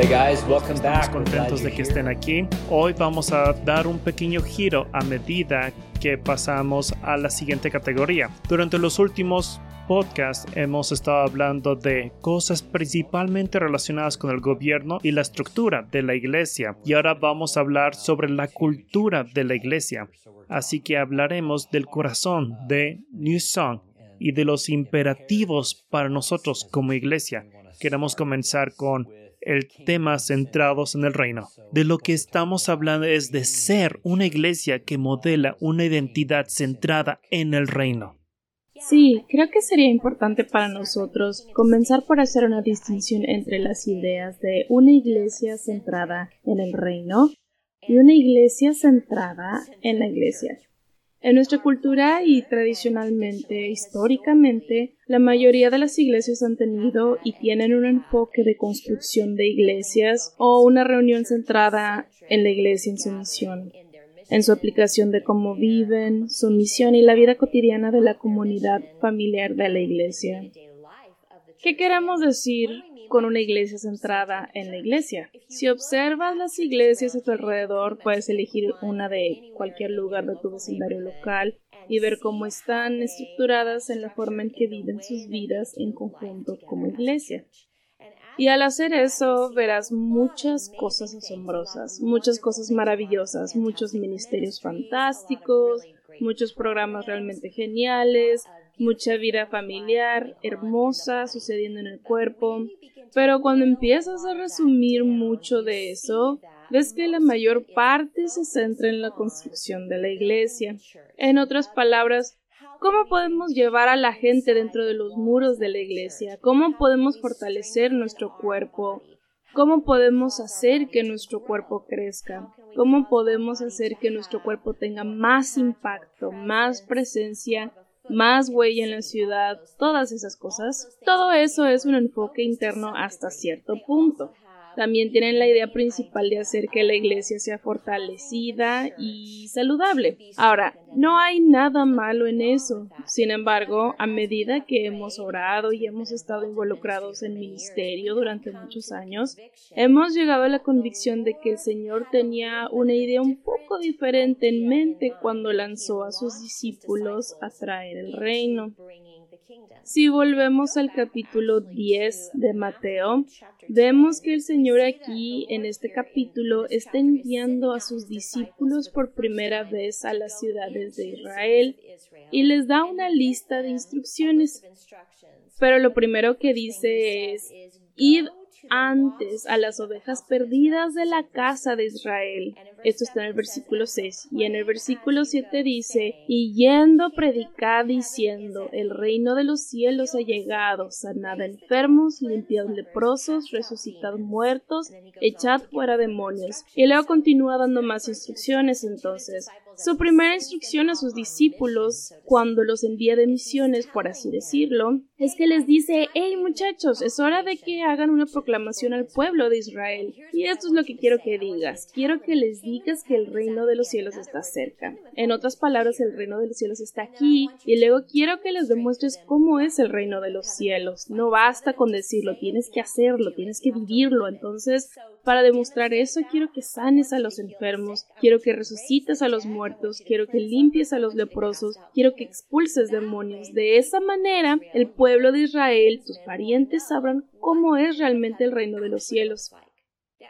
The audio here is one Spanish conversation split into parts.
Hey guys, welcome back. Estamos contentos de que estén aquí. Hoy vamos a dar un pequeño giro a medida que pasamos a la siguiente categoría. Durante los últimos podcasts hemos estado hablando de cosas principalmente relacionadas con el gobierno y la estructura de la iglesia. Y ahora vamos a hablar sobre la cultura de la iglesia. Así que hablaremos del corazón de New Song y de los imperativos para nosotros como iglesia. Queremos comenzar con el tema centrados en el reino. De lo que estamos hablando es de ser una iglesia que modela una identidad centrada en el reino. Sí, creo que sería importante para nosotros comenzar por hacer una distinción entre las ideas de una iglesia centrada en el reino y una iglesia centrada en la iglesia. En nuestra cultura y tradicionalmente, históricamente, la mayoría de las iglesias han tenido y tienen un enfoque de construcción de iglesias o una reunión centrada en la iglesia en su misión, en su aplicación de cómo viven, su misión y la vida cotidiana de la comunidad familiar de la iglesia. ¿Qué queremos decir con una iglesia centrada en la iglesia. Si observas las iglesias a tu alrededor, puedes elegir una de cualquier lugar de tu vecindario local y ver cómo están estructuradas en la forma en que viven sus vidas en conjunto como iglesia. Y al hacer eso verás muchas cosas asombrosas, muchas cosas maravillosas, muchos ministerios fantásticos, muchos programas realmente geniales, mucha vida familiar hermosa sucediendo en el cuerpo, pero cuando empiezas a resumir mucho de eso, ves que la mayor parte se centra en la construcción de la iglesia. En otras palabras, ¿cómo podemos llevar a la gente dentro de los muros de la iglesia? ¿Cómo podemos fortalecer nuestro cuerpo? ¿Cómo podemos hacer que nuestro cuerpo crezca? ¿Cómo podemos hacer que nuestro cuerpo tenga más impacto, más presencia más huella en la ciudad, todas esas cosas. Todo eso es un enfoque interno hasta cierto punto. También tienen la idea principal de hacer que la iglesia sea fortalecida y saludable. Ahora, no hay nada malo en eso. Sin embargo, a medida que hemos orado y hemos estado involucrados en ministerio durante muchos años, hemos llegado a la convicción de que el Señor tenía una idea un poco diferente en mente cuando lanzó a sus discípulos a traer el reino. Si volvemos al capítulo 10 de Mateo, vemos que el Señor aquí en este capítulo está enviando a sus discípulos por primera vez a las ciudades de Israel y les da una lista de instrucciones. Pero lo primero que dice es, id antes a las ovejas perdidas de la casa de Israel. Esto está en el versículo 6. Y en el versículo 7 dice, y yendo predicad diciendo, el reino de los cielos ha llegado, sanad enfermos, limpiad leprosos, resucitad muertos, echad fuera demonios. Y luego continúa dando más instrucciones entonces. Su primera instrucción a sus discípulos, cuando los envía de misiones, por así decirlo, es que les dice, hey muchachos, es hora de que hagan una proclamación al pueblo de Israel. Y esto es lo que quiero que digas. Quiero que les digas que el reino de los cielos está cerca. En otras palabras, el reino de los cielos está aquí. Y luego quiero que les demuestres cómo es el reino de los cielos. No basta con decirlo, tienes que hacerlo, tienes que vivirlo. Entonces, para demostrar eso, quiero que sanes a los enfermos, quiero que resucites a los muertos, quiero que limpies a los leprosos, quiero que expulses demonios. De esa manera, el pueblo de Israel, tus parientes, sabrán cómo es realmente el reino de los cielos.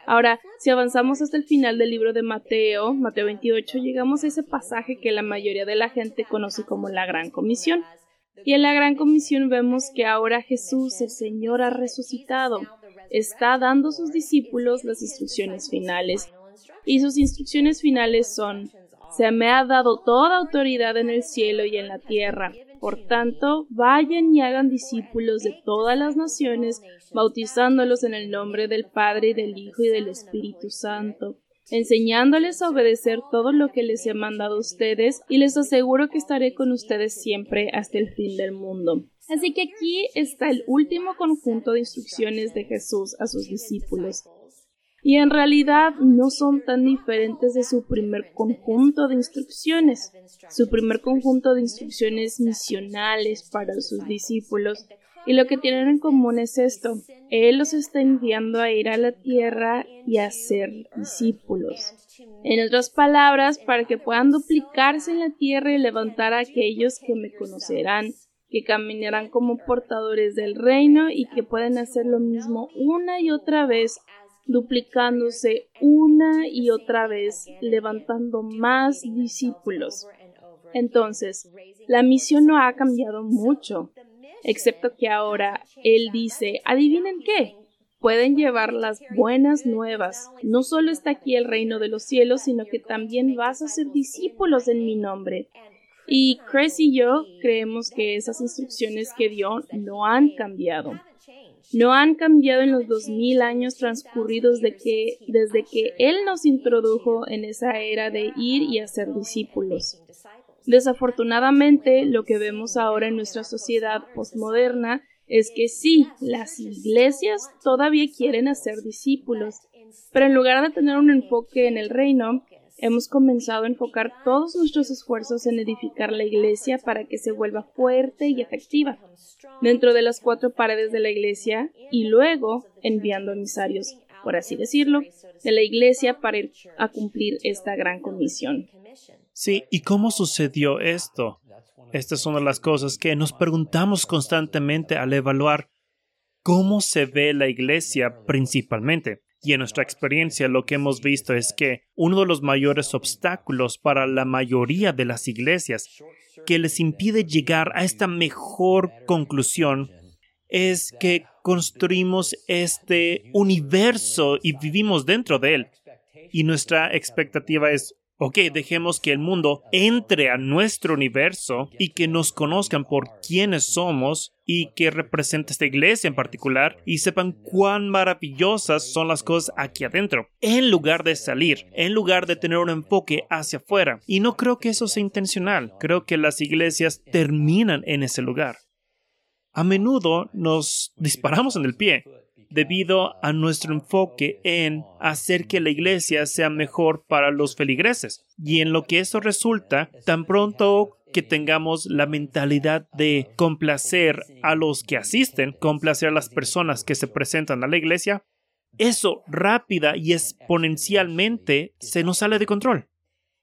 Ahora, si avanzamos hasta el final del libro de Mateo, Mateo 28, llegamos a ese pasaje que la mayoría de la gente conoce como la Gran Comisión. Y en la Gran Comisión vemos que ahora Jesús, el Señor, ha resucitado está dando a sus discípulos las instrucciones finales. Y sus instrucciones finales son, se me ha dado toda autoridad en el cielo y en la tierra. Por tanto, vayan y hagan discípulos de todas las naciones, bautizándolos en el nombre del Padre y del Hijo y del Espíritu Santo, enseñándoles a obedecer todo lo que les he mandado a ustedes, y les aseguro que estaré con ustedes siempre hasta el fin del mundo. Así que aquí está el último conjunto de instrucciones de Jesús a sus discípulos. Y en realidad no son tan diferentes de su primer conjunto de instrucciones. Su primer conjunto de instrucciones misionales para sus discípulos Y lo que tienen en común es esto. Él los está enviando a ir a la tierra y a ser discípulos. En otras palabras, para que puedan duplicarse en la tierra y levantar a aquellos que me conocerán, que caminarán como portadores del reino y que pueden hacer lo mismo una y otra vez, duplicándose una y otra vez, levantando más discípulos. Entonces, la misión no ha cambiado mucho excepto que ahora él dice, adivinen qué, pueden llevar las buenas nuevas. No solo está aquí el reino de los cielos, sino que también vas a ser discípulos en mi nombre. Y Chris y yo creemos que esas instrucciones que dio no han cambiado. No han cambiado en los dos mil años transcurridos desde que Él nos introdujo en esa era de ir y hacer discípulos. Desafortunadamente, lo que vemos ahora en nuestra sociedad postmoderna es que sí, las iglesias todavía quieren hacer discípulos, pero en lugar de tener un enfoque en el reino, hemos comenzado a enfocar todos nuestros esfuerzos en edificar la iglesia para que se vuelva fuerte y efectiva dentro de las cuatro paredes de la iglesia y luego enviando emisarios, por así decirlo, de la iglesia para ir a cumplir esta gran comisión. Sí, ¿y cómo sucedió esto? Esta es una de las cosas que nos preguntamos constantemente al evaluar cómo se ve la iglesia principalmente. Y en nuestra experiencia lo que hemos visto es que uno de los mayores obstáculos para la mayoría de las iglesias que les impide llegar a esta mejor conclusión es que construimos este universo y vivimos dentro de él. Y nuestra expectativa es Ok, dejemos que el mundo entre a nuestro universo y que nos conozcan por quiénes somos y que representa esta iglesia en particular y sepan cuán maravillosas son las cosas aquí adentro, en lugar de salir, en lugar de tener un enfoque hacia afuera. Y no creo que eso sea intencional, creo que las iglesias terminan en ese lugar. A menudo nos disparamos en el pie debido a nuestro enfoque en hacer que la iglesia sea mejor para los feligreses. Y en lo que eso resulta, tan pronto que tengamos la mentalidad de complacer a los que asisten, complacer a las personas que se presentan a la iglesia, eso rápida y exponencialmente se nos sale de control.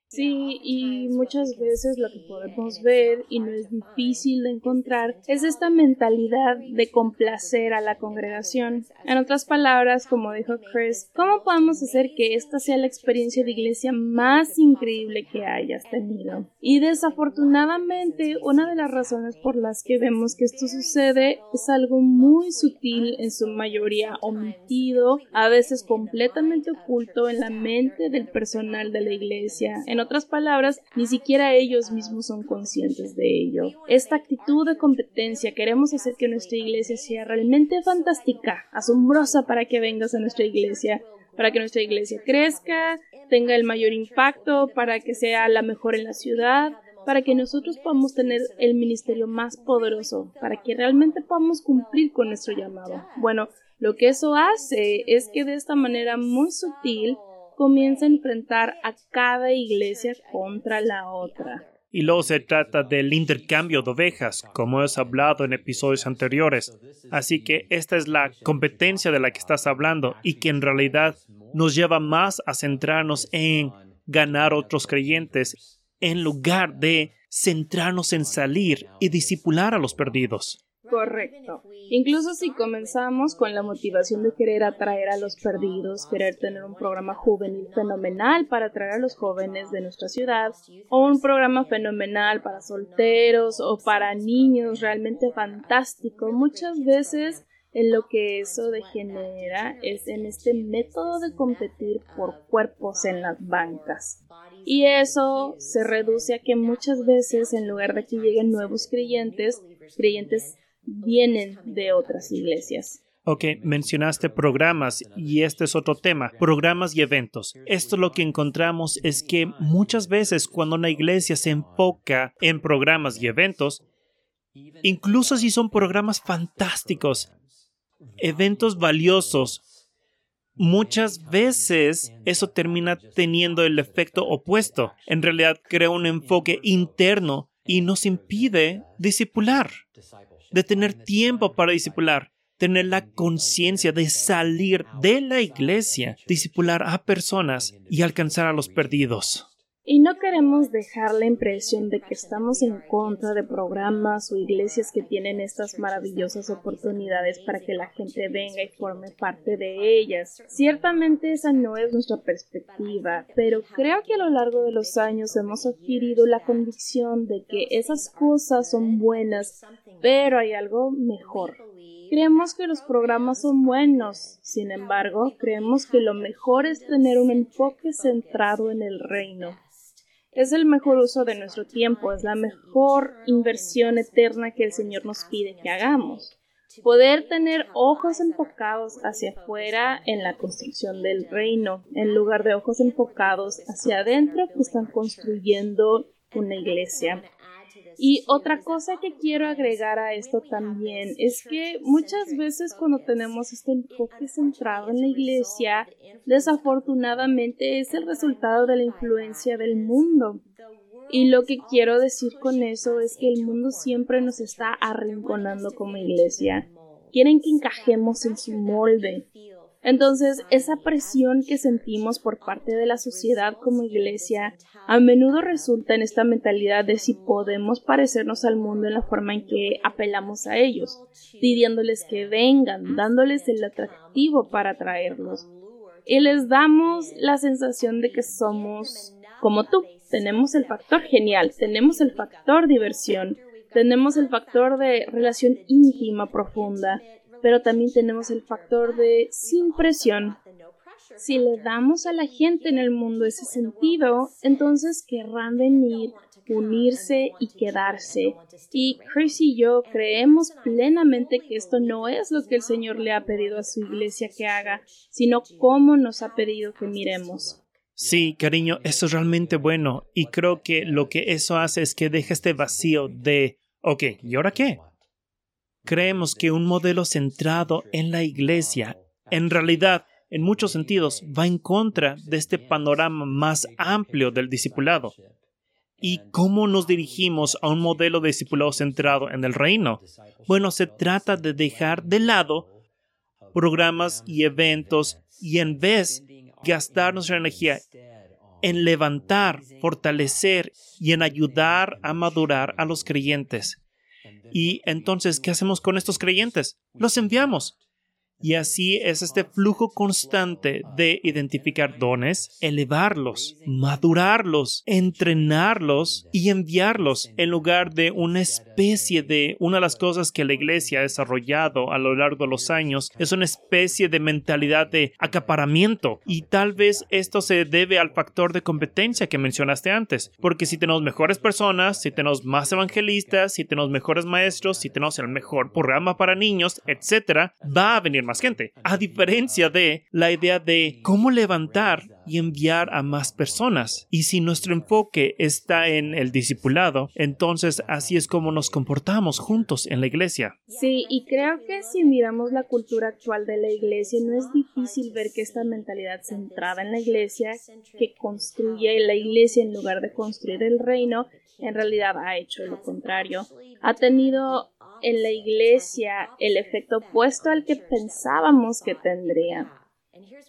Sí, y muchas veces lo que podemos ver, y no es difícil de encontrar, es esta mentalidad de complacer a la congregación. En otras palabras, como dijo Chris, ¿cómo podemos hacer que esta sea la experiencia de iglesia más increíble que hayas tenido? Y desafortunadamente, una de las razones por las que vemos que esto sucede es algo muy sutil, en su mayoría omitido, a veces completamente oculto en la mente del personal de la iglesia. Otras palabras, ni siquiera ellos mismos son conscientes de ello. Esta actitud de competencia queremos hacer que nuestra iglesia sea realmente fantástica, asombrosa para que vengas a nuestra iglesia, para que nuestra iglesia crezca, tenga el mayor impacto, para que sea la mejor en la ciudad, para que nosotros podamos tener el ministerio más poderoso, para que realmente podamos cumplir con nuestro llamado. Bueno, lo que eso hace es que de esta manera muy sutil comienza a enfrentar a cada iglesia contra la otra. Y luego se trata del intercambio de ovejas, como hemos hablado en episodios anteriores. Así que esta es la competencia de la que estás hablando y que en realidad nos lleva más a centrarnos en ganar otros creyentes en lugar de centrarnos en salir y disipular a los perdidos. Correcto. Incluso si comenzamos con la motivación de querer atraer a los perdidos, querer tener un programa juvenil fenomenal para atraer a los jóvenes de nuestra ciudad, o un programa fenomenal para solteros o para niños realmente fantástico, muchas veces en lo que eso degenera es en este método de competir por cuerpos en las bancas. Y eso se reduce a que muchas veces en lugar de que lleguen nuevos creyentes, creyentes vienen de otras iglesias. Ok, mencionaste programas y este es otro tema, programas y eventos. Esto lo que encontramos es que muchas veces cuando una iglesia se enfoca en programas y eventos, incluso si son programas fantásticos, eventos valiosos, muchas veces eso termina teniendo el efecto opuesto. En realidad crea un enfoque interno y nos impide discipular. De tener tiempo para discipular, tener la conciencia de salir de la iglesia, discipular a personas y alcanzar a los perdidos. Y no queremos dejar la impresión de que estamos en contra de programas o iglesias que tienen estas maravillosas oportunidades para que la gente venga y forme parte de ellas. Ciertamente esa no es nuestra perspectiva, pero creo que a lo largo de los años hemos adquirido la convicción de que esas cosas son buenas, pero hay algo mejor. Creemos que los programas son buenos, sin embargo, creemos que lo mejor es tener un enfoque centrado en el reino es el mejor uso de nuestro tiempo, es la mejor inversión eterna que el Señor nos pide que hagamos. Poder tener ojos enfocados hacia afuera en la construcción del reino, en lugar de ojos enfocados hacia adentro que están construyendo una iglesia. Y otra cosa que quiero agregar a esto también es que muchas veces cuando tenemos este enfoque centrado en la iglesia, desafortunadamente es el resultado de la influencia del mundo. Y lo que quiero decir con eso es que el mundo siempre nos está arrinconando como iglesia. Quieren que encajemos en su molde, entonces, esa presión que sentimos por parte de la sociedad como iglesia a menudo resulta en esta mentalidad de si podemos parecernos al mundo en la forma en que apelamos a ellos, pidiéndoles que vengan, dándoles el atractivo para atraerlos. Y les damos la sensación de que somos como tú. Tenemos el factor genial, tenemos el factor diversión, tenemos el factor de relación íntima profunda, pero también tenemos el factor de sin presión. Si le damos a la gente en el mundo ese sentido, entonces querrán venir, unirse y quedarse. Y Chris y yo creemos plenamente que esto no es lo que el Señor le ha pedido a su iglesia que haga, sino cómo nos ha pedido que miremos. Sí, cariño, eso es realmente bueno y creo que lo que eso hace es que deja este vacío de, ok, ¿y ahora qué? Creemos que un modelo centrado en la Iglesia, en realidad, en muchos sentidos, va en contra de este panorama más amplio del discipulado. ¿Y cómo nos dirigimos a un modelo de discipulado centrado en el reino? Bueno, se trata de dejar de lado programas y eventos y en vez gastar nuestra energía en levantar, fortalecer y en ayudar a madurar a los creyentes. Y entonces, ¿qué hacemos con estos creyentes? Los enviamos. Y así es este flujo constante de identificar dones, elevarlos, madurarlos, entrenarlos y enviarlos en lugar de una especie de una de las cosas que la iglesia ha desarrollado a lo largo de los años es una especie de mentalidad de acaparamiento. Y tal vez esto se debe al factor de competencia que mencionaste antes porque si tenemos mejores personas, si tenemos más evangelistas, si tenemos mejores maestros, si tenemos el mejor programa para niños, etcétera, va a venir más gente. A diferencia de la idea de cómo levantar y enviar a más personas. Y si nuestro enfoque está en el discipulado, entonces así es como nos comportamos juntos en la iglesia. Sí, y creo que si miramos la cultura actual de la iglesia, no es difícil ver que esta mentalidad centrada en la iglesia, que construye la iglesia en lugar de construir el reino, en realidad ha hecho lo contrario. Ha tenido en la iglesia el efecto opuesto al que pensábamos que tendría.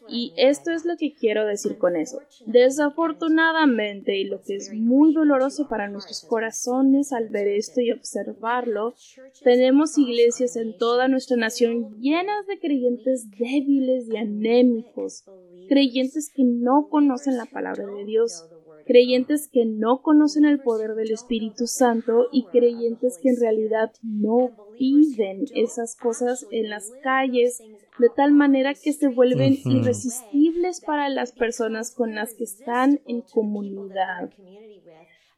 Y esto es lo que quiero decir con eso. Desafortunadamente, y lo que es muy doloroso para nuestros corazones al ver esto y observarlo, tenemos iglesias en toda nuestra nación llenas de creyentes débiles y anémicos, creyentes que no conocen la palabra de Dios, creyentes que no conocen el poder del Espíritu Santo y creyentes que en realidad no viven esas cosas en las calles de tal manera que se vuelven irresistibles para las personas con las que están en comunidad.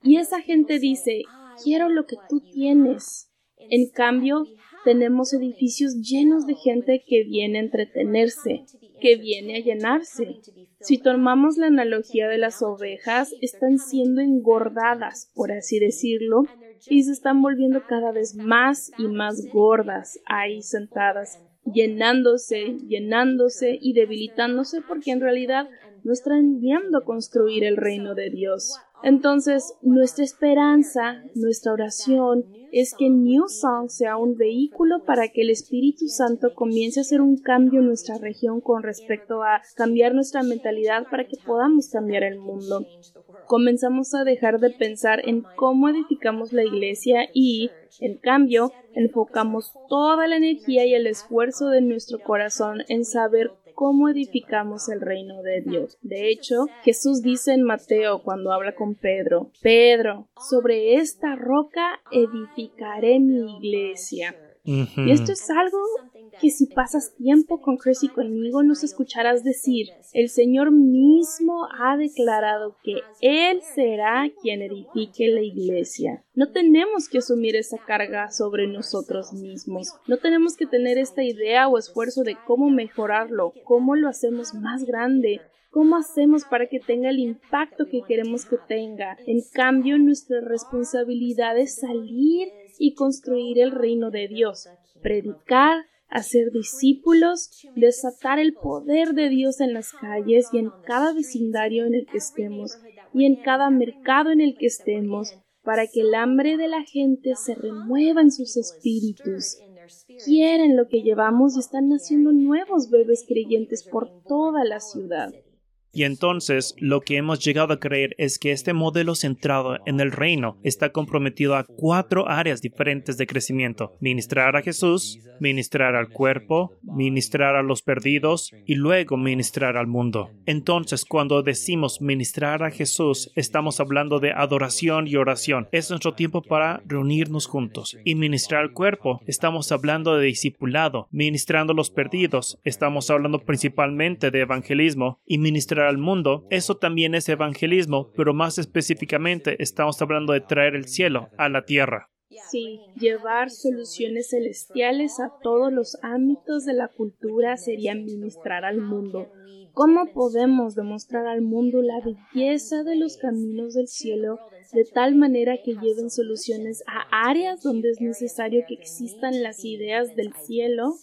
Y esa gente dice, quiero lo que tú tienes. En cambio, tenemos edificios llenos de gente que viene a entretenerse, que viene a llenarse. Si tomamos la analogía de las ovejas, están siendo engordadas, por así decirlo, y se están volviendo cada vez más y más gordas ahí sentadas, llenándose, llenándose y debilitándose porque en realidad no están viendo construir el reino de Dios. Entonces, nuestra esperanza, nuestra oración es que New Song sea un vehículo para que el Espíritu Santo comience a hacer un cambio en nuestra región con respecto a cambiar nuestra mentalidad para que podamos cambiar el mundo. Comenzamos a dejar de pensar en cómo edificamos la iglesia y, en cambio, enfocamos toda la energía y el esfuerzo de nuestro corazón en saber cómo edificamos el reino de Dios. De hecho, Jesús dice en Mateo cuando habla con Pedro, Pedro, sobre esta roca edificaré mi iglesia. Y esto es algo que si pasas tiempo con Chris y conmigo nos escucharás decir, el Señor mismo ha declarado que Él será quien edifique la iglesia. No tenemos que asumir esa carga sobre nosotros mismos. No tenemos que tener esta idea o esfuerzo de cómo mejorarlo, cómo lo hacemos más grande, ¿Cómo hacemos para que tenga el impacto que queremos que tenga? En cambio, nuestra responsabilidad es salir y construir el reino de Dios, predicar, hacer discípulos, desatar el poder de Dios en las calles y en cada vecindario en el que estemos y en cada mercado en el que estemos, para que el hambre de la gente se remueva en sus espíritus. Quieren lo que llevamos y están naciendo nuevos bebés creyentes por toda la ciudad. Y entonces lo que hemos llegado a creer es que este modelo centrado en el reino está comprometido a cuatro áreas diferentes de crecimiento. Ministrar a Jesús, ministrar al cuerpo, ministrar a los perdidos y luego ministrar al mundo. Entonces cuando decimos ministrar a Jesús, estamos hablando de adoración y oración. Es nuestro tiempo para reunirnos juntos. Y ministrar al cuerpo, estamos hablando de discipulado. Ministrando a los perdidos, estamos hablando principalmente de evangelismo. Y ministrar al mundo, eso también es evangelismo, pero más específicamente estamos hablando de traer el cielo a la tierra. Sí, llevar soluciones celestiales a todos los ámbitos de la cultura sería ministrar al mundo. ¿Cómo podemos demostrar al mundo la belleza de los caminos del cielo de tal manera que lleven soluciones a áreas donde es necesario que existan las ideas del cielo?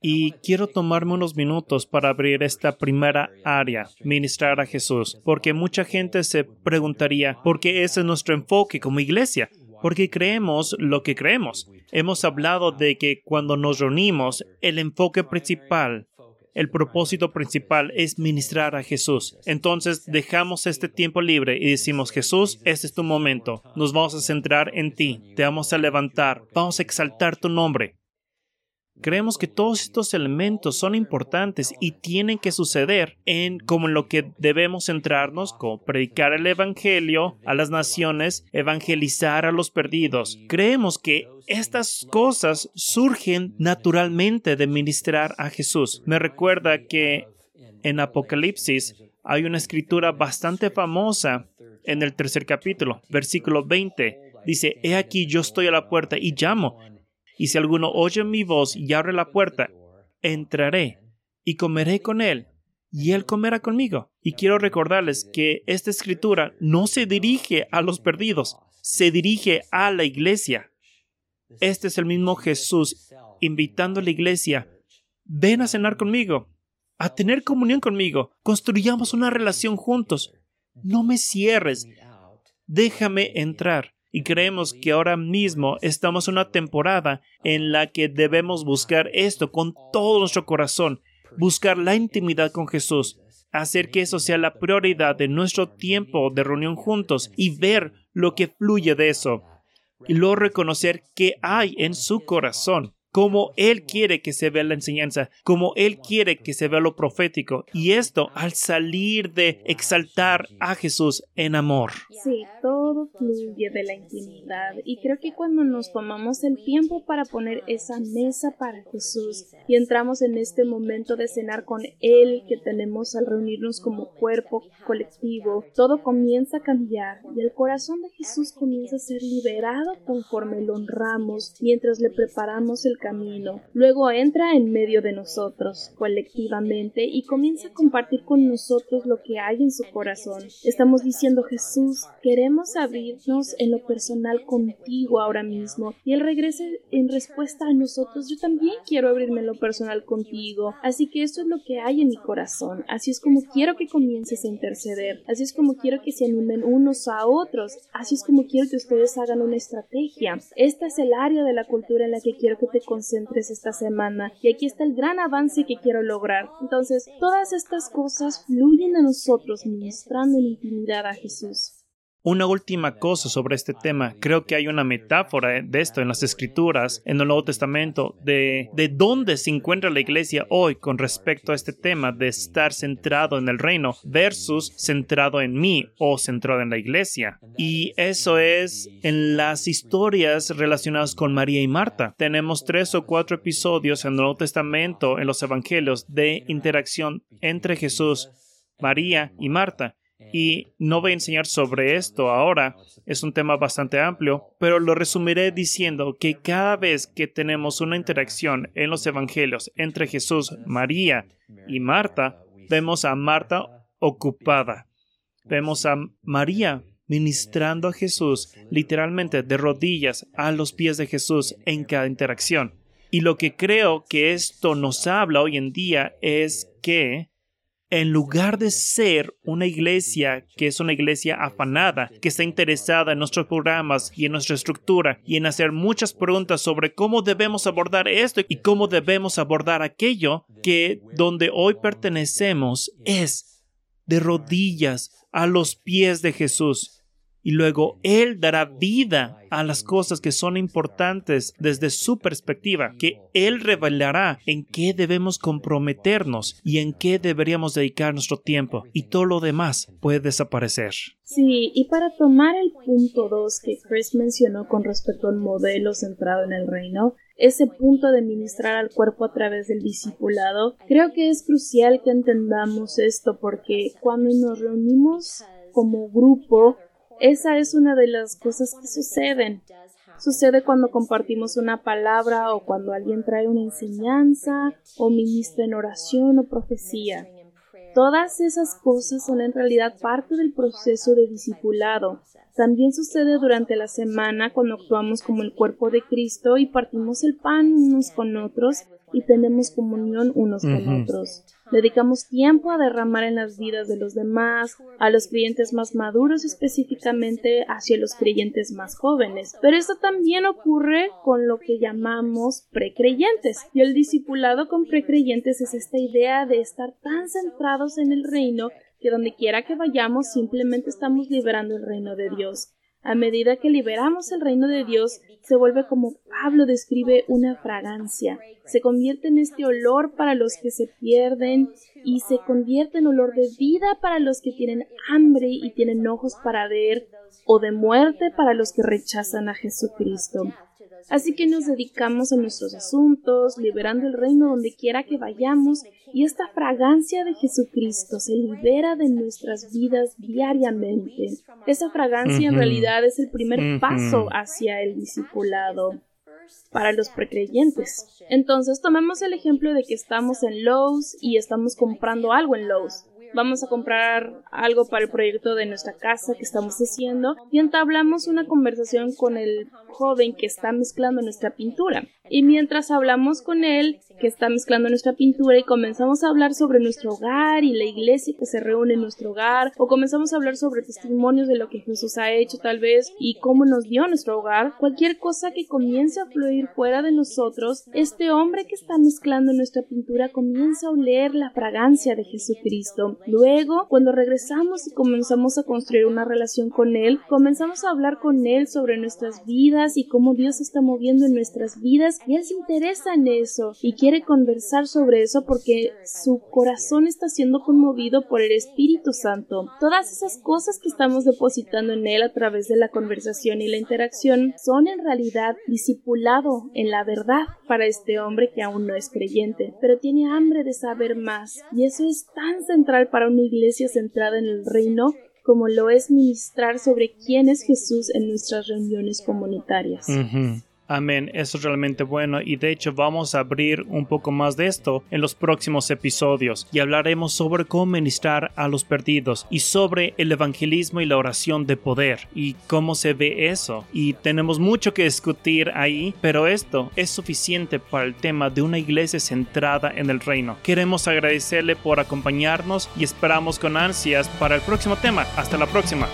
Y quiero tomarme unos minutos para abrir esta primera área, ministrar a Jesús, porque mucha gente se preguntaría, ¿por qué ese es nuestro enfoque como iglesia? Porque creemos lo que creemos. Hemos hablado de que cuando nos reunimos, el enfoque principal, el propósito principal es ministrar a Jesús. Entonces dejamos este tiempo libre y decimos, Jesús, este es tu momento. Nos vamos a centrar en ti. Te vamos a levantar. Vamos a exaltar tu nombre. Creemos que todos estos elementos son importantes y tienen que suceder en como en lo que debemos centrarnos, como predicar el Evangelio a las naciones, evangelizar a los perdidos. Creemos que estas cosas surgen naturalmente de ministrar a Jesús. Me recuerda que en Apocalipsis hay una escritura bastante famosa en el tercer capítulo, versículo 20. Dice, He aquí yo estoy a la puerta y llamo. Y si alguno oye mi voz y abre la puerta, entraré y comeré con él, y él comerá conmigo. Y quiero recordarles que esta escritura no se dirige a los perdidos, se dirige a la iglesia. Este es el mismo Jesús invitando a la iglesia, ven a cenar conmigo, a tener comunión conmigo, construyamos una relación juntos. No me cierres, déjame entrar. Y creemos que ahora mismo estamos en una temporada en la que debemos buscar esto con todo nuestro corazón, buscar la intimidad con Jesús, hacer que eso sea la prioridad de nuestro tiempo de reunión juntos y ver lo que fluye de eso. Y luego reconocer qué hay en su corazón como Él quiere que se vea la enseñanza, como Él quiere que se vea lo profético. Y esto al salir de exaltar a Jesús en amor. Sí, todo fluye de la intimidad. Y creo que cuando nos tomamos el tiempo para poner esa mesa para Jesús y entramos en este momento de cenar con Él que tenemos al reunirnos como cuerpo colectivo, todo comienza a cambiar y el corazón de Jesús comienza a ser liberado conforme lo honramos mientras le preparamos el camino. Luego entra en medio de nosotros, colectivamente, y comienza a compartir con nosotros lo que hay en su corazón. Estamos diciendo, Jesús, queremos abrirnos en lo personal contigo ahora mismo. Y Él regrese en respuesta a nosotros, yo también quiero abrirme en lo personal contigo. Así que eso es lo que hay en mi corazón. Así es como quiero que comiences a interceder. Así es como quiero que se animen unos a otros. Así es como quiero que ustedes hagan una estrategia. Esta es el área de la cultura en la que quiero que te concentres esta semana. Y aquí está el gran avance que quiero lograr. Entonces, todas estas cosas fluyen a nosotros ministrando en intimidad a Jesús. Una última cosa sobre este tema. Creo que hay una metáfora de esto en las escrituras, en el Nuevo Testamento, de, de dónde se encuentra la iglesia hoy con respecto a este tema de estar centrado en el reino versus centrado en mí o centrado en la iglesia. Y eso es en las historias relacionadas con María y Marta. Tenemos tres o cuatro episodios en el Nuevo Testamento, en los Evangelios, de interacción entre Jesús, María y Marta. Y no voy a enseñar sobre esto ahora, es un tema bastante amplio, pero lo resumiré diciendo que cada vez que tenemos una interacción en los Evangelios entre Jesús, María y Marta, vemos a Marta ocupada. Vemos a María ministrando a Jesús literalmente de rodillas a los pies de Jesús en cada interacción. Y lo que creo que esto nos habla hoy en día es que en lugar de ser una iglesia que es una iglesia afanada, que está interesada en nuestros programas y en nuestra estructura y en hacer muchas preguntas sobre cómo debemos abordar esto y cómo debemos abordar aquello, que donde hoy pertenecemos es de rodillas a los pies de Jesús y luego Él dará vida a las cosas que son importantes desde su perspectiva, que Él revelará en qué debemos comprometernos y en qué deberíamos dedicar nuestro tiempo y todo lo demás puede desaparecer. Sí, y para tomar el punto 2 que Chris mencionó con respecto al modelo centrado en el reino, ese punto de ministrar al cuerpo a través del discipulado, creo que es crucial que entendamos esto porque cuando nos reunimos como grupo esa es una de las cosas que suceden. Sucede cuando compartimos una palabra o cuando alguien trae una enseñanza o ministra en oración o profecía. Todas esas cosas son en realidad parte del proceso de discipulado. También sucede durante la semana cuando actuamos como el cuerpo de Cristo y partimos el pan unos con otros y tenemos comunión unos con otros. Dedicamos tiempo a derramar en las vidas de los demás, a los creyentes más maduros específicamente hacia los creyentes más jóvenes. Pero esto también ocurre con lo que llamamos precreyentes. Y el discipulado con precreyentes es esta idea de estar tan centrados en el reino que donde quiera que vayamos simplemente estamos liberando el reino de Dios. A medida que liberamos el reino de Dios, se vuelve como Pablo describe una fragancia. Se convierte en este olor para los que se pierden y se convierte en olor de vida para los que tienen hambre y tienen ojos para ver o de muerte para los que rechazan a Jesucristo. Así que nos dedicamos a nuestros asuntos, liberando el reino donde quiera que vayamos, y esta fragancia de Jesucristo se libera de nuestras vidas diariamente. Esa fragancia en realidad es el primer paso hacia el discipulado para los precreyentes. Entonces, tomemos el ejemplo de que estamos en Lowe's y estamos comprando algo en Lowe's vamos a comprar algo para el proyecto de nuestra casa que estamos haciendo y entablamos una conversación con el joven que está mezclando nuestra pintura. Y mientras hablamos con él, que está mezclando nuestra pintura y comenzamos a hablar sobre nuestro hogar y la iglesia que se reúne en nuestro hogar, o comenzamos a hablar sobre testimonios de lo que Jesús ha hecho tal vez y cómo nos dio nuestro hogar, cualquier cosa que comience a fluir fuera de nosotros, este hombre que está mezclando nuestra pintura comienza a oler la fragancia de Jesucristo. Luego, cuando regresamos y comenzamos a construir una relación con Él, comenzamos a hablar con Él sobre nuestras vidas y cómo Dios está moviendo en nuestras vidas y Él se interesa en eso y quiere conversar sobre eso porque su corazón está siendo conmovido por el Espíritu Santo. Todas esas cosas que estamos depositando en Él a través de la conversación y la interacción son en realidad discipulado en la verdad para este hombre que aún no es creyente, pero tiene hambre de saber más y eso es tan central para una iglesia centrada en el reino como lo es ministrar sobre quién es Jesús en nuestras reuniones comunitarias. Amén, eso es realmente bueno y de hecho vamos a abrir un poco más de esto en los próximos episodios y hablaremos sobre cómo ministrar a los perdidos y sobre el evangelismo y la oración de poder y cómo se ve eso. Y tenemos mucho que discutir ahí, pero esto es suficiente para el tema de una iglesia centrada en el reino. Queremos agradecerle por acompañarnos y esperamos con ansias para el próximo tema. Hasta la próxima.